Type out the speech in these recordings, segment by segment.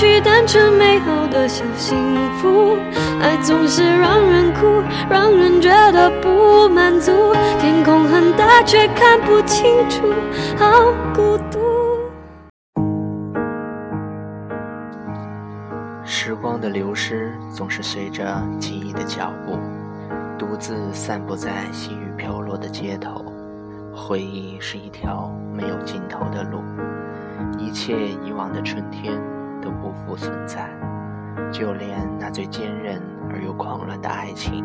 去单纯美好的小幸福，爱总是让人哭，让人觉得不满足。天空很大，却看不清楚，好孤独。时光的流失总是随着记忆的脚步，独自散步在细雨飘落的街头。回忆是一条没有尽头的路。一切以往的春天都不复存在，就连那最坚韧而又狂乱的爱情，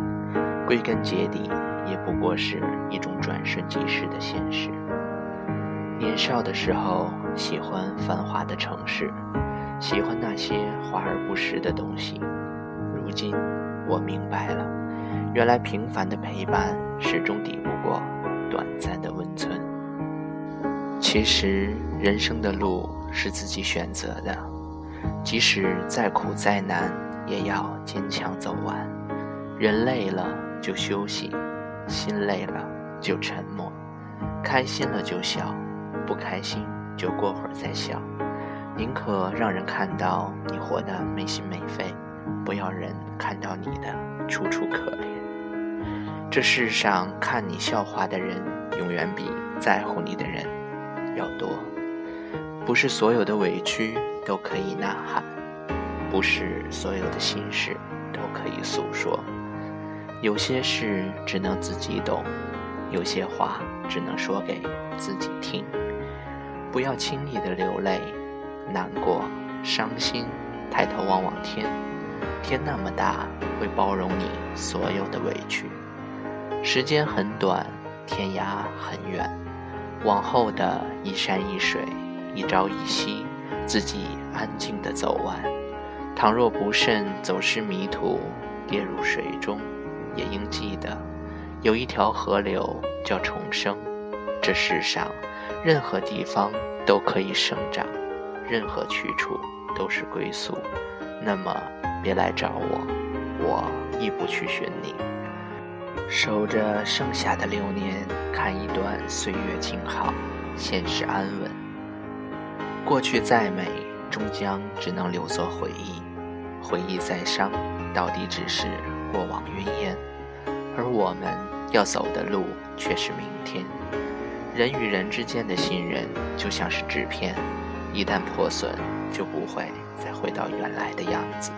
归根结底也不过是一种转瞬即逝的现实。年少的时候喜欢繁华的城市，喜欢那些华而不实的东西。如今我明白了，原来平凡的陪伴始终抵不过短暂的温存。其实，人生的路是自己选择的，即使再苦再难，也要坚强走完。人累了就休息，心累了就沉默，开心了就笑，不开心就过会儿再笑。宁可让人看到你活得没心没肺，不要人看到你的楚楚可怜。这世上看你笑话的人，永远比在乎你的人。要多，不是所有的委屈都可以呐喊，不是所有的心事都可以诉说，有些事只能自己懂，有些话只能说给自己听。不要轻易的流泪，难过、伤心，抬头望望天，天那么大，会包容你所有的委屈。时间很短，天涯很远。往后的一山一水，一朝一夕，自己安静的走完。倘若不慎走失迷途，跌入水中，也应记得，有一条河流叫重生。这世上，任何地方都可以生长，任何去处都是归宿。那么，别来找我，我亦不去寻你。守着剩下的流年，看一段岁月静好，现实安稳。过去再美，终将只能留作回忆；回忆再伤，到底只是过往云烟。而我们要走的路，却是明天。人与人之间的信任，就像是纸片，一旦破损，就不会再回到原来的样子。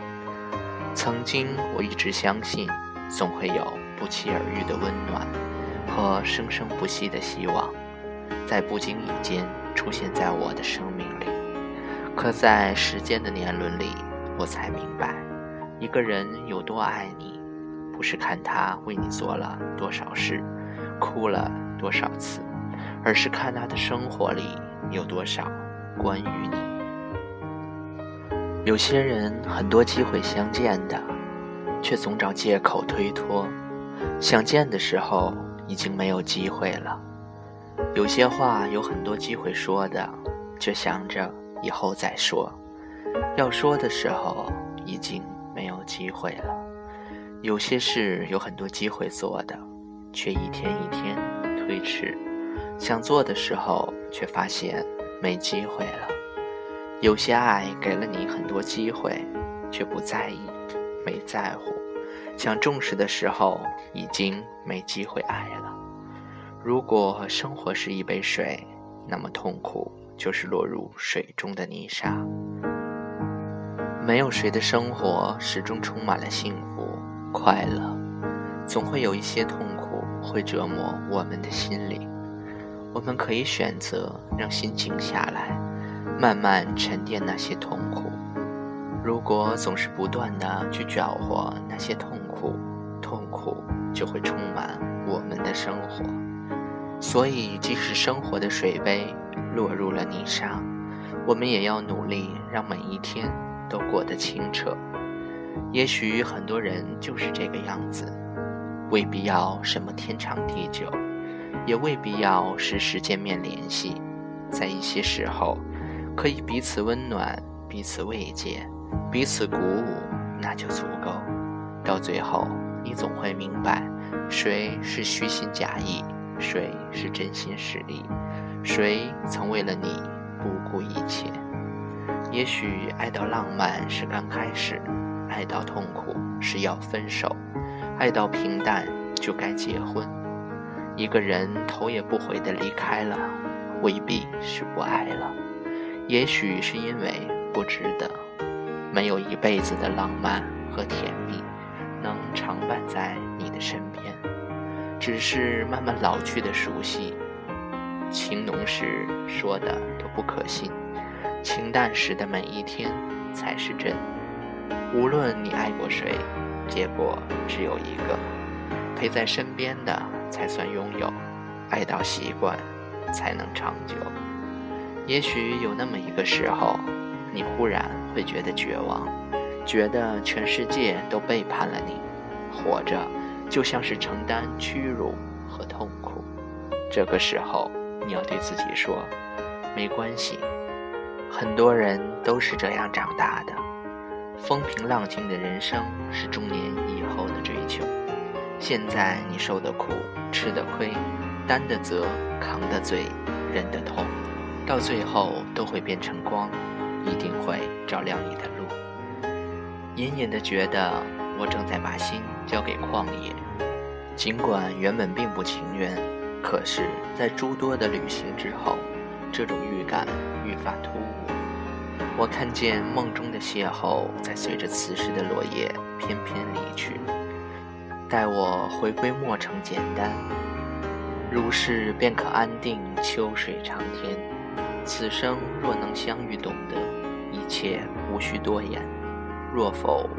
曾经，我一直相信，总会有。不期而遇的温暖和生生不息的希望，在不经意间出现在我的生命。可在时间的年轮里，我才明白，一个人有多爱你，不是看他为你做了多少事，哭了多少次，而是看他的生活里有多少关于你。有些人很多机会相见的，却总找借口推脱。想见的时候，已经没有机会了。有些话有很多机会说的，却想着以后再说。要说的时候，已经没有机会了。有些事有很多机会做的，却一天一天推迟。想做的时候，却发现没机会了。有些爱给了你很多机会，却不在意，没在乎。想重视的时候，已经没机会爱了。如果生活是一杯水，那么痛苦就是落入水中的泥沙。没有谁的生活始终充满了幸福快乐，总会有一些痛苦会折磨我们的心灵。我们可以选择让心静下来，慢慢沉淀那些痛苦。如果总是不断的去搅和那些痛苦，痛苦就会充满我们的生活。所以，即使生活的水杯落入了泥沙，我们也要努力让每一天都过得清澈。也许很多人就是这个样子，未必要什么天长地久，也未必要时时见面联系。在一些时候，可以彼此温暖，彼此慰藉，彼此鼓舞，那就足够。到最后，你总会明白，谁是虚心假意，谁是真心实意，谁曾为了你不顾一切。也许爱到浪漫是刚开始，爱到痛苦是要分手，爱到平淡就该结婚。一个人头也不回地离开了，未必是不爱了，也许是因为不值得。没有一辈子的浪漫和甜蜜，能常伴在你的身边，只是慢慢老去的熟悉。情浓时说的都不可信。情淡时的每一天才是真。无论你爱过谁，结果只有一个。陪在身边的才算拥有，爱到习惯才能长久。也许有那么一个时候，你忽然会觉得绝望，觉得全世界都背叛了你，活着就像是承担屈辱和痛苦。这个时候，你要对自己说：没关系。很多人都是这样长大的，风平浪静的人生是中年以后的追求。现在你受的苦、吃的亏、担的责、扛的罪、忍的痛，到最后都会变成光，一定会照亮你的路。隐隐的觉得我正在把心交给旷野，尽管原本并不情愿，可是，在诸多的旅行之后。这种预感愈发突兀。我看见梦中的邂逅在随着此时的落叶翩翩离去。待我回归墨城简单，如是便可安定秋水长天。此生若能相遇懂得，一切无需多言。若否，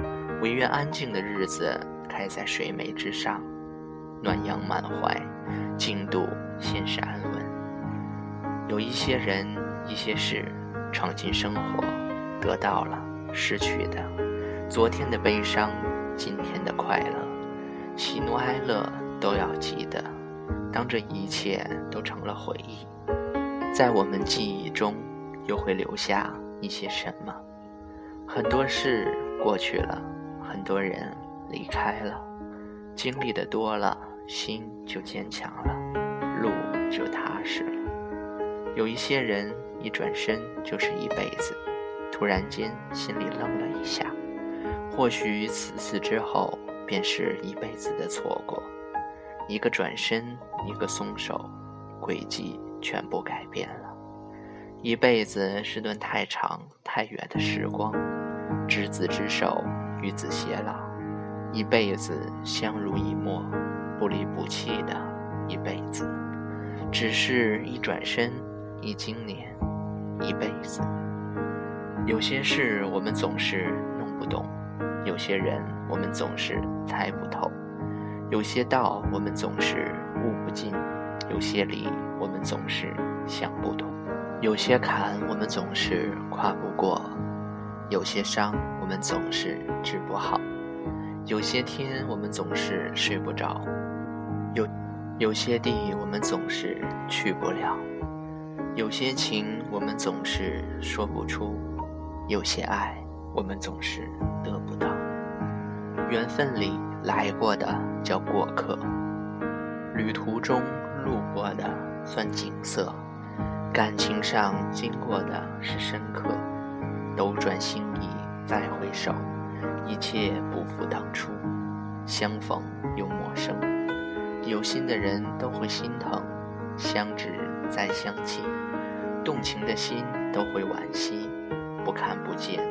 唯愿安静的日子开在水湄之上，暖阳满怀，静度现实安稳。有一些人，一些事，闯进生活，得到了，失去的，昨天的悲伤，今天的快乐，喜怒哀乐都要记得。当这一切都成了回忆，在我们记忆中，又会留下一些什么？很多事过去了，很多人离开了，经历的多了，心就坚强了，路就踏实了。有一些人一转身就是一辈子，突然间心里愣了一下，或许此次之后便是一辈子的错过。一个转身，一个松手，轨迹全部改变了。一辈子是段太长太远的时光，执子之手，与子偕老，一辈子相濡以沫，不离不弃的一辈子，只是一转身。一经年，一辈子。有些事我们总是弄不懂，有些人我们总是猜不透，有些道我们总是悟不尽，有些理我们总是想不通，有些坎我们总是跨不过，有些伤我们总是治不好，有些天我们总是睡不着，有有些地我们总是去不了。有些情我们总是说不出，有些爱我们总是得不到。缘分里来过的叫过客，旅途中路过的算景色，感情上经过的是深刻。斗转星移再回首，一切不复当初。相逢又陌生，有心的人都会心疼，相知再相弃。动情的心都会惋惜，不看不见，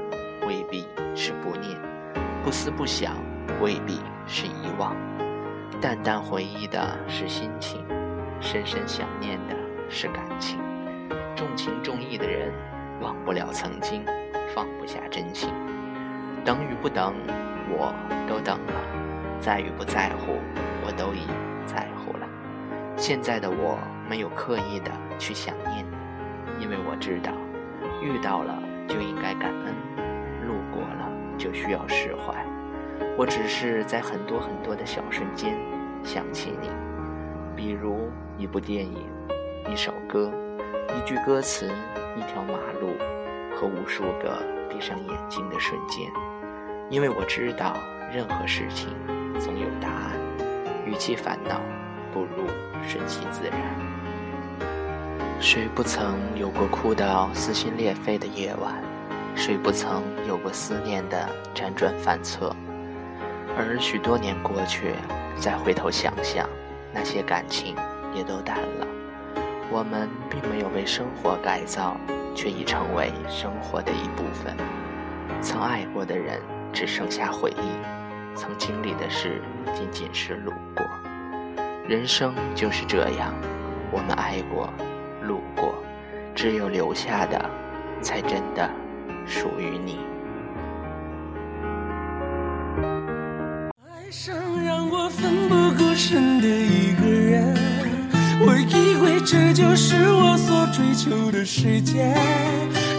未必是不念；不思不想，未必是遗忘。淡淡回忆的是心情，深深想念的是感情。重情重义的人，忘不了曾经，放不下真情。等与不等，我都等了；在与不在乎，我都已在乎了。现在的我，没有刻意的去想念你。因为我知道，遇到了就应该感恩，路过了就需要释怀。我只是在很多很多的小瞬间，想起你。比如一部电影、一首歌、一句歌词、一条马路和无数个闭上眼睛的瞬间。因为我知道，任何事情总有答案。与其烦恼，不如顺其自然。谁不曾有过哭到撕心裂肺的夜晚？谁不曾有过思念的辗转反侧？而许多年过去，再回头想想，那些感情也都淡了。我们并没有为生活改造，却已成为生活的一部分。曾爱过的人。只剩下回忆，曾经历的事仅仅是路过。人生就是这样，我们爱过，路过，只有留下的，才真的属于你。爱上让我奋不顾身的一个人，我以为这就是我所追求的世界，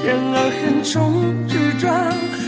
然而横冲直撞。